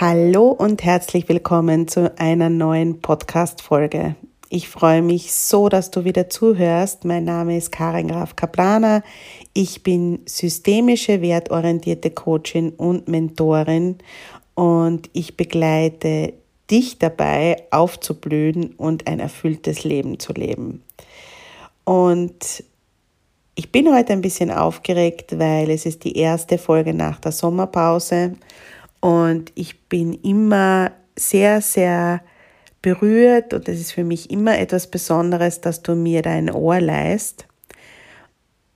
Hallo und herzlich willkommen zu einer neuen Podcast-Folge. Ich freue mich so, dass du wieder zuhörst. Mein Name ist Karin Graf Kaplaner. Ich bin systemische, wertorientierte Coachin und Mentorin und ich begleite dich dabei, aufzublühen und ein erfülltes Leben zu leben. Und ich bin heute ein bisschen aufgeregt, weil es ist die erste Folge nach der Sommerpause und ich bin immer sehr, sehr berührt und es ist für mich immer etwas Besonderes, dass du mir dein Ohr leist.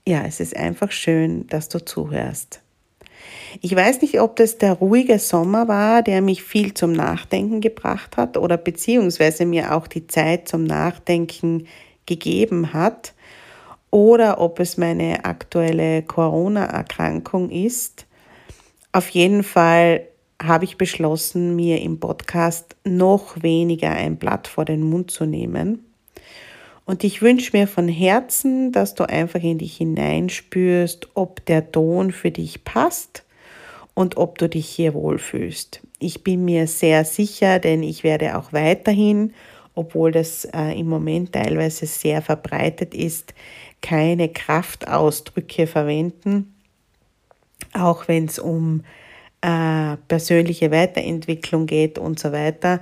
Ja, es ist einfach schön, dass du zuhörst. Ich weiß nicht, ob das der ruhige Sommer war, der mich viel zum Nachdenken gebracht hat oder beziehungsweise mir auch die Zeit zum Nachdenken gegeben hat oder ob es meine aktuelle Corona-Erkrankung ist. Auf jeden Fall habe ich beschlossen, mir im Podcast noch weniger ein Blatt vor den Mund zu nehmen. Und ich wünsche mir von Herzen, dass du einfach in dich hineinspürst, ob der Ton für dich passt und ob du dich hier wohlfühlst. Ich bin mir sehr sicher, denn ich werde auch weiterhin, obwohl das äh, im Moment teilweise sehr verbreitet ist, keine Kraftausdrücke verwenden, auch wenn es um äh, persönliche Weiterentwicklung geht und so weiter,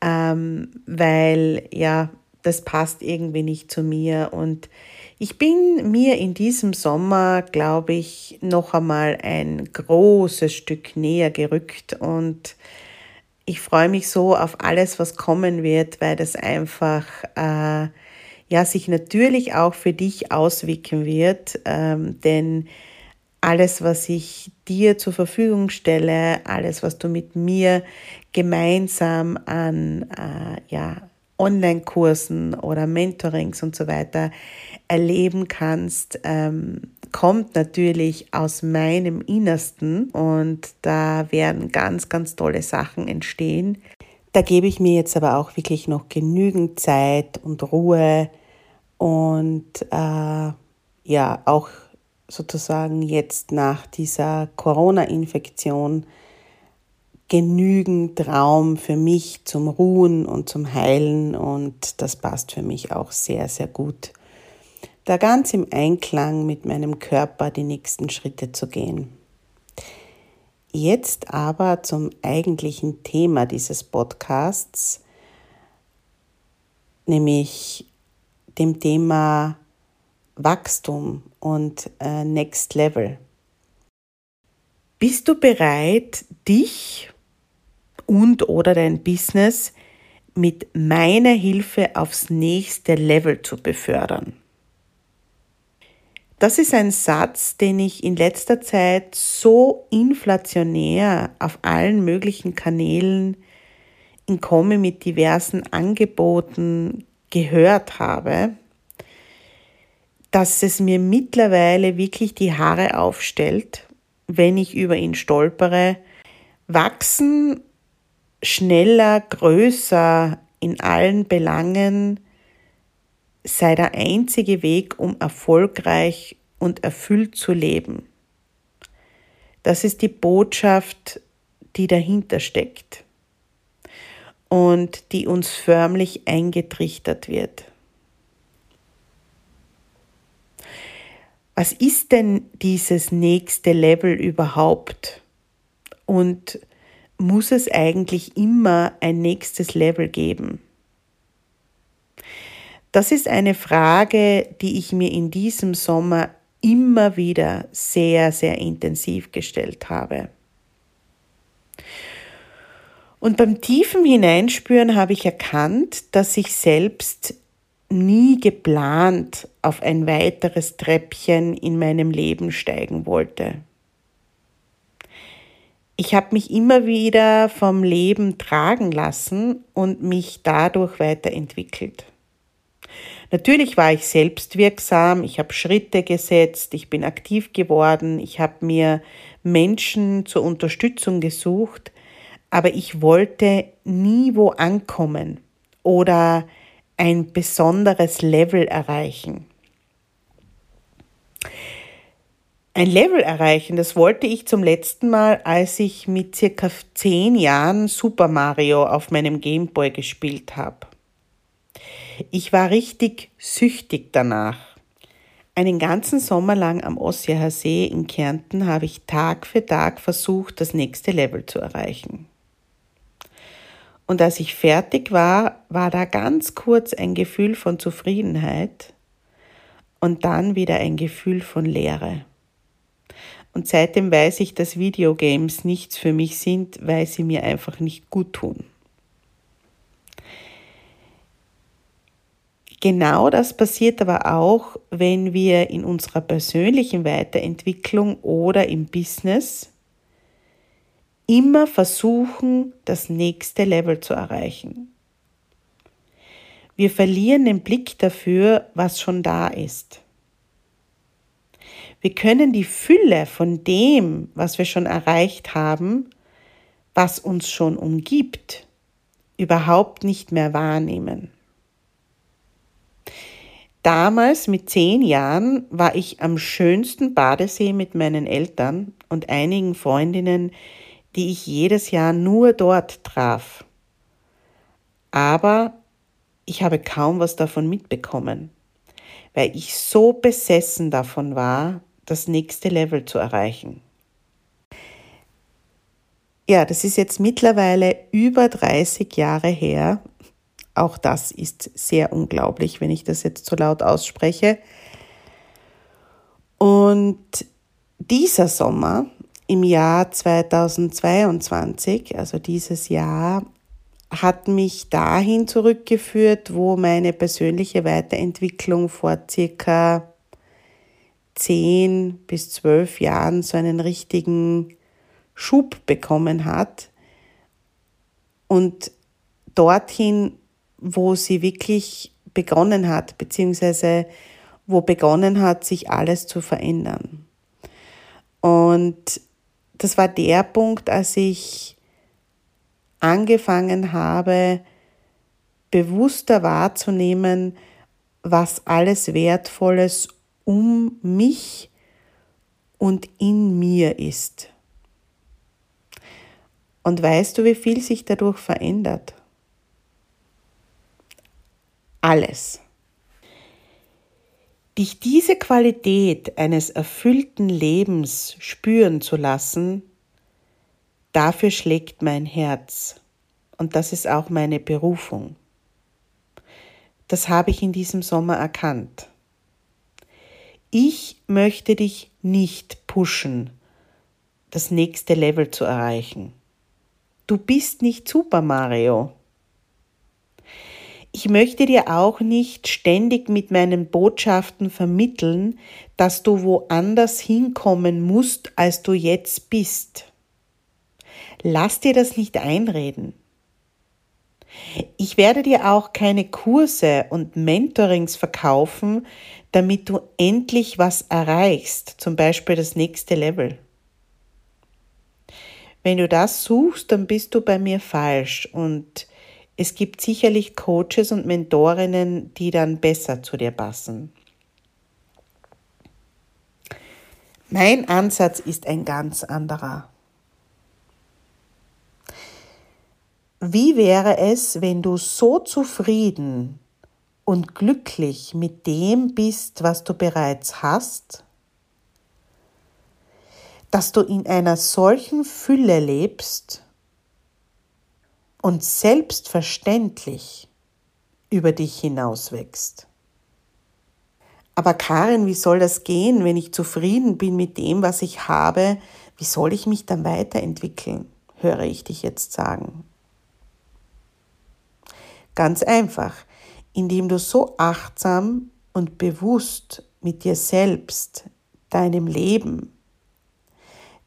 ähm, weil ja, das passt irgendwie nicht zu mir. Und ich bin mir in diesem Sommer, glaube ich, noch einmal ein großes Stück näher gerückt. Und ich freue mich so auf alles, was kommen wird, weil das einfach äh, ja sich natürlich auch für dich auswirken wird, ähm, denn alles, was ich dir zur Verfügung stelle, alles, was du mit mir gemeinsam an äh, ja, Online-Kursen oder Mentorings und so weiter erleben kannst, ähm, kommt natürlich aus meinem Innersten und da werden ganz, ganz tolle Sachen entstehen. Da gebe ich mir jetzt aber auch wirklich noch genügend Zeit und Ruhe und äh, ja, auch sozusagen jetzt nach dieser Corona-Infektion genügend Raum für mich zum Ruhen und zum Heilen und das passt für mich auch sehr, sehr gut. Da ganz im Einklang mit meinem Körper die nächsten Schritte zu gehen. Jetzt aber zum eigentlichen Thema dieses Podcasts, nämlich dem Thema Wachstum und äh, Next Level. Bist du bereit, dich und oder dein Business mit meiner Hilfe aufs nächste Level zu befördern? Das ist ein Satz, den ich in letzter Zeit so inflationär auf allen möglichen Kanälen in Komme mit diversen Angeboten gehört habe, dass es mir mittlerweile wirklich die Haare aufstellt, wenn ich über ihn stolpere. Wachsen schneller, größer in allen Belangen sei der einzige Weg, um erfolgreich und erfüllt zu leben. Das ist die Botschaft, die dahinter steckt und die uns förmlich eingetrichtert wird. Was ist denn dieses nächste Level überhaupt? Und muss es eigentlich immer ein nächstes Level geben? Das ist eine Frage, die ich mir in diesem Sommer immer wieder sehr, sehr intensiv gestellt habe. Und beim tiefen Hineinspüren habe ich erkannt, dass ich selbst nie geplant auf ein weiteres Treppchen in meinem Leben steigen wollte. Ich habe mich immer wieder vom Leben tragen lassen und mich dadurch weiterentwickelt. Natürlich war ich selbstwirksam, ich habe Schritte gesetzt, ich bin aktiv geworden, ich habe mir Menschen zur Unterstützung gesucht, aber ich wollte nie wo ankommen oder ein besonderes Level erreichen. Ein Level erreichen, das wollte ich zum letzten Mal, als ich mit circa zehn Jahren Super Mario auf meinem Gameboy gespielt habe. Ich war richtig süchtig danach. Einen ganzen Sommer lang am Ossiacher See in Kärnten habe ich Tag für Tag versucht, das nächste Level zu erreichen. Und als ich fertig war, war da ganz kurz ein Gefühl von Zufriedenheit und dann wieder ein Gefühl von Leere. Und seitdem weiß ich, dass Videogames nichts für mich sind, weil sie mir einfach nicht gut tun. Genau das passiert aber auch, wenn wir in unserer persönlichen Weiterentwicklung oder im Business immer versuchen, das nächste Level zu erreichen. Wir verlieren den Blick dafür, was schon da ist. Wir können die Fülle von dem, was wir schon erreicht haben, was uns schon umgibt, überhaupt nicht mehr wahrnehmen. Damals mit zehn Jahren war ich am schönsten Badesee mit meinen Eltern und einigen Freundinnen, die ich jedes Jahr nur dort traf. Aber ich habe kaum was davon mitbekommen, weil ich so besessen davon war, das nächste Level zu erreichen. Ja, das ist jetzt mittlerweile über 30 Jahre her. Auch das ist sehr unglaublich, wenn ich das jetzt so laut ausspreche. Und dieser Sommer im Jahr 2022, also dieses Jahr, hat mich dahin zurückgeführt, wo meine persönliche Weiterentwicklung vor circa 10 bis 12 Jahren so einen richtigen Schub bekommen hat. Und dorthin, wo sie wirklich begonnen hat, beziehungsweise wo begonnen hat, sich alles zu verändern. Und das war der Punkt, als ich angefangen habe, bewusster wahrzunehmen, was alles Wertvolles um mich und in mir ist. Und weißt du, wie viel sich dadurch verändert? Alles. Dich diese Qualität eines erfüllten Lebens spüren zu lassen, dafür schlägt mein Herz und das ist auch meine Berufung. Das habe ich in diesem Sommer erkannt. Ich möchte dich nicht pushen, das nächste Level zu erreichen. Du bist nicht Super Mario. Ich möchte dir auch nicht ständig mit meinen Botschaften vermitteln, dass du woanders hinkommen musst, als du jetzt bist. Lass dir das nicht einreden. Ich werde dir auch keine Kurse und Mentorings verkaufen, damit du endlich was erreichst, zum Beispiel das nächste Level. Wenn du das suchst, dann bist du bei mir falsch und Es gibt sicherlich Coaches und Mentorinnen, die dann besser zu dir passen. Mein Ansatz ist ein ganz anderer. Wie wäre es, wenn du so zufrieden und glücklich mit dem bist, was du bereits hast, dass du in einer solchen Fülle lebst und selbstverständlich über dich hinauswächst. Aber Karin, wie soll das gehen, wenn ich zufrieden bin mit dem, was ich habe? Wie soll ich mich dann weiterentwickeln? höre ich dich jetzt sagen. Ganz einfach, indem du so achtsam und bewusst mit dir selbst, deinem Leben,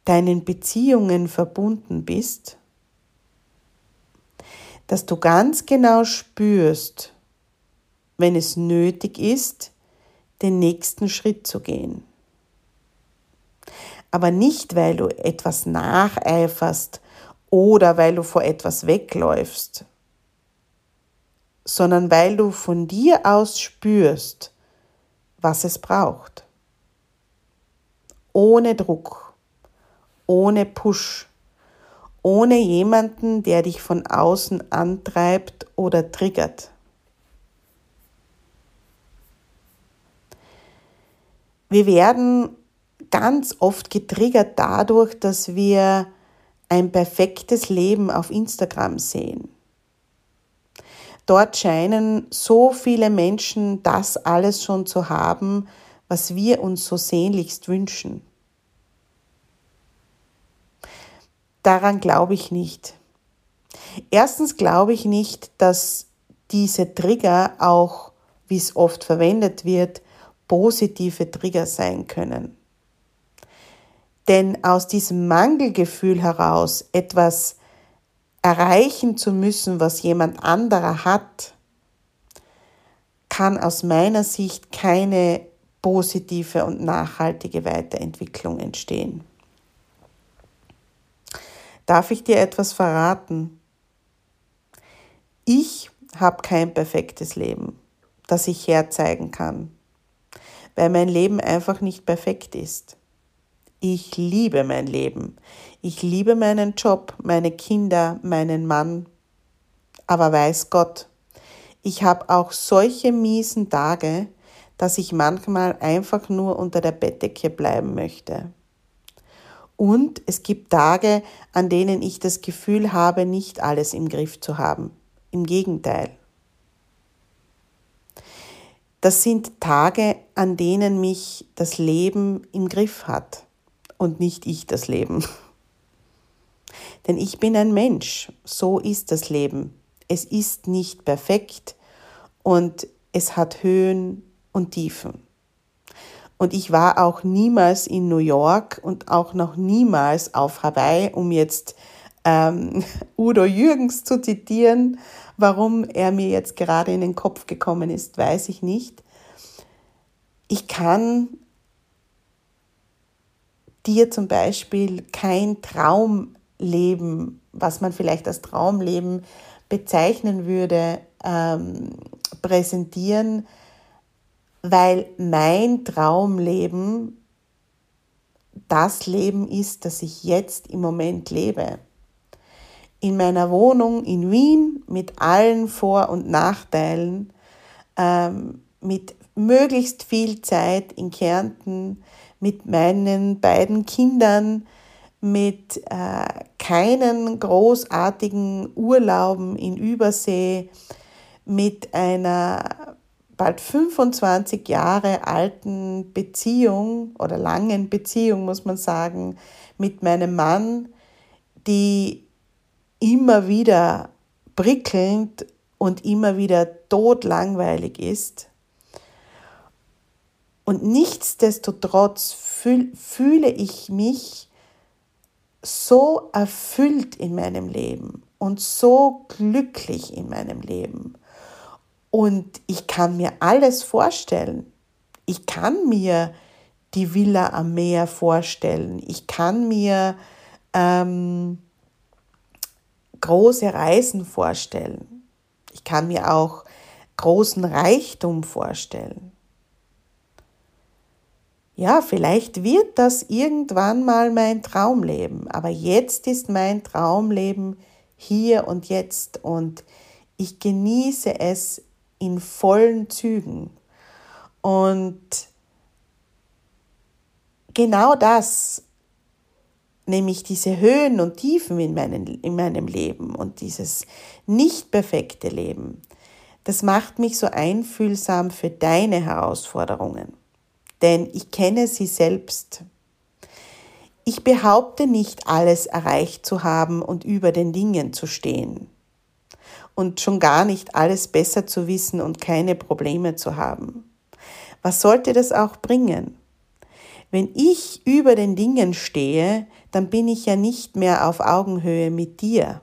deinen Beziehungen verbunden bist, dass du ganz genau spürst, wenn es nötig ist, den nächsten Schritt zu gehen. Aber nicht, weil du etwas nacheiferst oder weil du vor etwas wegläufst, sondern weil du von dir aus spürst, was es braucht. Ohne Druck, ohne Push, ohne jemanden, der dich von außen antreibt oder triggert. Wir werden ganz oft getriggert dadurch, dass wir ein perfektes Leben auf Instagram sehen. Dort scheinen so viele Menschen das alles schon zu haben, was wir uns so sehnlichst wünschen. Daran glaube ich nicht. Erstens glaube ich nicht, dass diese Trigger auch, wie es oft verwendet wird, positive Trigger sein können. Denn aus diesem Mangelgefühl heraus etwas erreichen zu müssen, was jemand anderer hat, kann aus meiner Sicht keine positive und nachhaltige Weiterentwicklung entstehen. Darf ich dir etwas verraten? Ich habe kein perfektes Leben, das ich herzeigen kann, weil mein Leben einfach nicht perfekt ist. Ich liebe mein Leben. Ich liebe meinen Job, meine Kinder, meinen Mann. Aber weiß Gott, ich habe auch solche miesen Tage, dass ich manchmal einfach nur unter der Bettdecke bleiben möchte. Und es gibt Tage, an denen ich das Gefühl habe, nicht alles im Griff zu haben. Im Gegenteil. Das sind Tage, an denen mich das Leben im Griff hat und nicht ich das Leben. Denn ich bin ein Mensch, so ist das Leben. Es ist nicht perfekt und es hat Höhen und Tiefen. Und ich war auch niemals in New York und auch noch niemals auf Hawaii, um jetzt ähm, Udo Jürgens zu zitieren. Warum er mir jetzt gerade in den Kopf gekommen ist, weiß ich nicht. Ich kann dir zum Beispiel kein Traumleben, was man vielleicht als Traumleben bezeichnen würde, ähm, präsentieren, weil mein Traumleben das Leben ist, das ich jetzt im Moment lebe. In meiner Wohnung in Wien mit allen Vor- und Nachteilen, ähm, mit möglichst viel Zeit in Kärnten, mit meinen beiden Kindern, mit äh, keinen großartigen Urlauben in Übersee, mit einer bald 25 Jahre alten Beziehung oder langen Beziehung, muss man sagen, mit meinem Mann, die immer wieder prickelnd und immer wieder todlangweilig ist. Und nichtsdestotrotz fühle ich mich so erfüllt in meinem Leben und so glücklich in meinem Leben. Und ich kann mir alles vorstellen. Ich kann mir die Villa am Meer vorstellen. Ich kann mir ähm, große Reisen vorstellen. Ich kann mir auch großen Reichtum vorstellen. Ja, vielleicht wird das irgendwann mal mein Traumleben, aber jetzt ist mein Traumleben hier und jetzt und ich genieße es in vollen Zügen. Und genau das, nämlich diese Höhen und Tiefen in, meinen, in meinem Leben und dieses nicht perfekte Leben, das macht mich so einfühlsam für deine Herausforderungen. Denn ich kenne sie selbst. Ich behaupte nicht, alles erreicht zu haben und über den Dingen zu stehen. Und schon gar nicht alles besser zu wissen und keine Probleme zu haben. Was sollte das auch bringen? Wenn ich über den Dingen stehe, dann bin ich ja nicht mehr auf Augenhöhe mit dir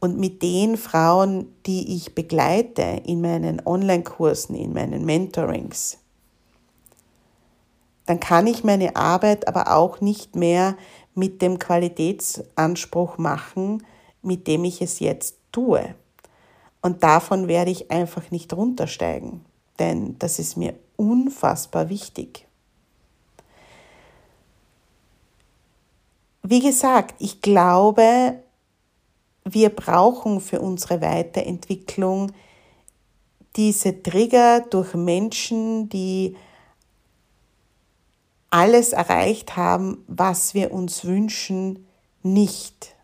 und mit den Frauen, die ich begleite in meinen Online-Kursen, in meinen Mentorings. Dann kann ich meine Arbeit aber auch nicht mehr mit dem Qualitätsanspruch machen, mit dem ich es jetzt tue. Und davon werde ich einfach nicht runtersteigen, denn das ist mir unfassbar wichtig. Wie gesagt, ich glaube, wir brauchen für unsere Weiterentwicklung diese Trigger durch Menschen, die alles erreicht haben, was wir uns wünschen, nicht.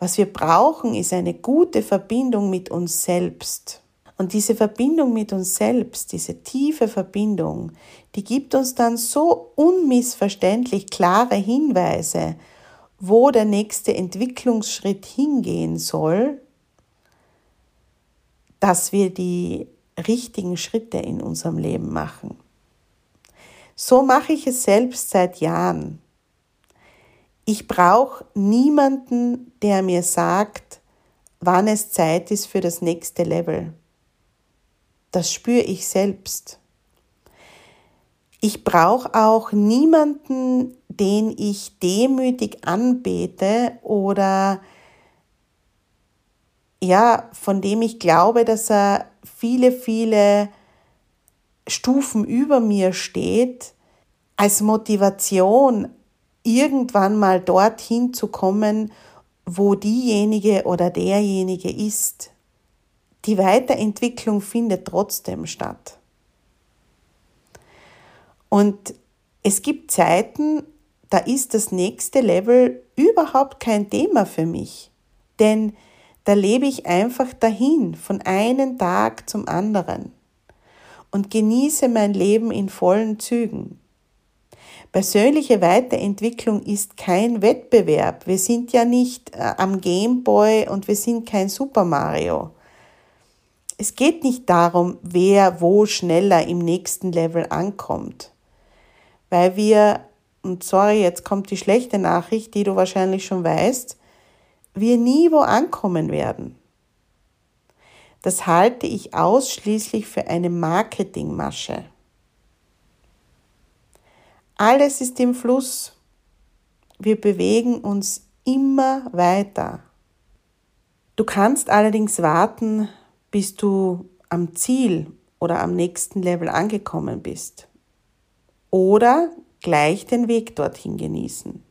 Was wir brauchen, ist eine gute Verbindung mit uns selbst. Und diese Verbindung mit uns selbst, diese tiefe Verbindung, die gibt uns dann so unmissverständlich klare Hinweise, wo der nächste Entwicklungsschritt hingehen soll, dass wir die richtigen Schritte in unserem Leben machen. So mache ich es selbst seit Jahren. Ich brauche niemanden, der mir sagt, wann es Zeit ist für das nächste Level. Das spüre ich selbst. Ich brauche auch niemanden, den ich demütig anbete oder ja, von dem ich glaube, dass er viele, viele Stufen über mir steht, als Motivation, irgendwann mal dorthin zu kommen, wo diejenige oder derjenige ist. Die Weiterentwicklung findet trotzdem statt. Und es gibt Zeiten, da ist das nächste Level überhaupt kein Thema für mich. Denn da lebe ich einfach dahin, von einem Tag zum anderen und genieße mein Leben in vollen Zügen. Persönliche Weiterentwicklung ist kein Wettbewerb. Wir sind ja nicht äh, am Gameboy und wir sind kein Super Mario. Es geht nicht darum, wer wo schneller im nächsten Level ankommt weil wir, und sorry, jetzt kommt die schlechte Nachricht, die du wahrscheinlich schon weißt, wir nie wo ankommen werden. Das halte ich ausschließlich für eine Marketingmasche. Alles ist im Fluss. Wir bewegen uns immer weiter. Du kannst allerdings warten, bis du am Ziel oder am nächsten Level angekommen bist oder gleich den Weg dorthin genießen.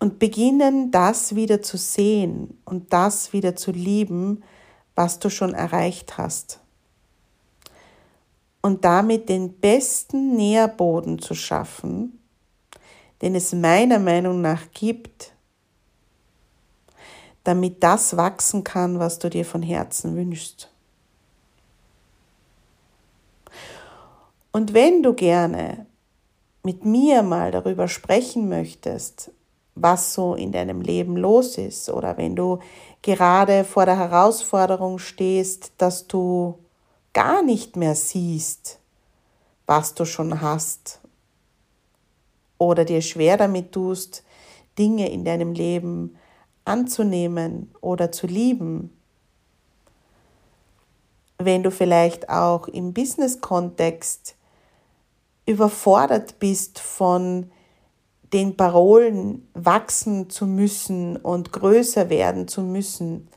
Und beginnen das wieder zu sehen und das wieder zu lieben, was du schon erreicht hast. Und damit den besten Nährboden zu schaffen, den es meiner Meinung nach gibt, damit das wachsen kann, was du dir von Herzen wünschst. Und wenn du gerne mit mir mal darüber sprechen möchtest, was so in deinem Leben los ist, oder wenn du gerade vor der Herausforderung stehst, dass du gar nicht mehr siehst, was du schon hast, oder dir schwer damit tust, Dinge in deinem Leben anzunehmen oder zu lieben, wenn du vielleicht auch im Business-Kontext überfordert bist von den Parolen wachsen zu müssen und größer werden zu müssen,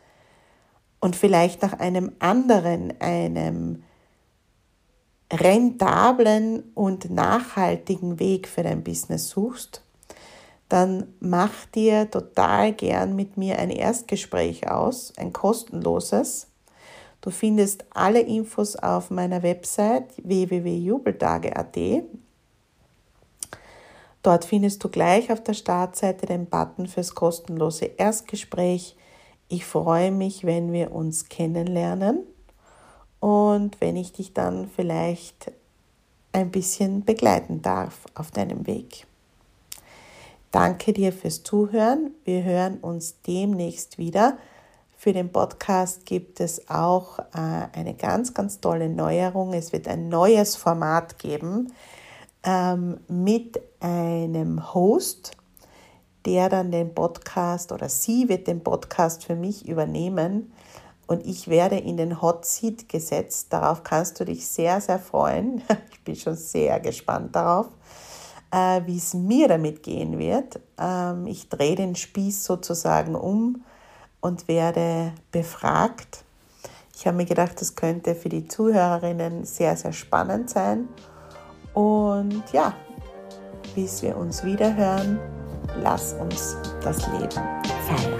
und vielleicht nach einem anderen, einem rentablen und nachhaltigen Weg für dein Business suchst, dann mach dir total gern mit mir ein Erstgespräch aus, ein kostenloses. Du findest alle Infos auf meiner Website www.jubeltage.at. Dort findest du gleich auf der Startseite den Button fürs kostenlose Erstgespräch. Ich freue mich, wenn wir uns kennenlernen und wenn ich dich dann vielleicht ein bisschen begleiten darf auf deinem Weg. Danke dir fürs Zuhören. Wir hören uns demnächst wieder. Für den Podcast gibt es auch äh, eine ganz, ganz tolle Neuerung. Es wird ein neues Format geben ähm, mit einem Host, der dann den Podcast oder sie wird den Podcast für mich übernehmen und ich werde in den Hot Seat gesetzt. Darauf kannst du dich sehr, sehr freuen. Ich bin schon sehr gespannt darauf, äh, wie es mir damit gehen wird. Ähm, ich drehe den Spieß sozusagen um und werde befragt. Ich habe mir gedacht, das könnte für die Zuhörerinnen sehr, sehr spannend sein. Und ja, bis wir uns wieder hören, lass uns das Leben feiern.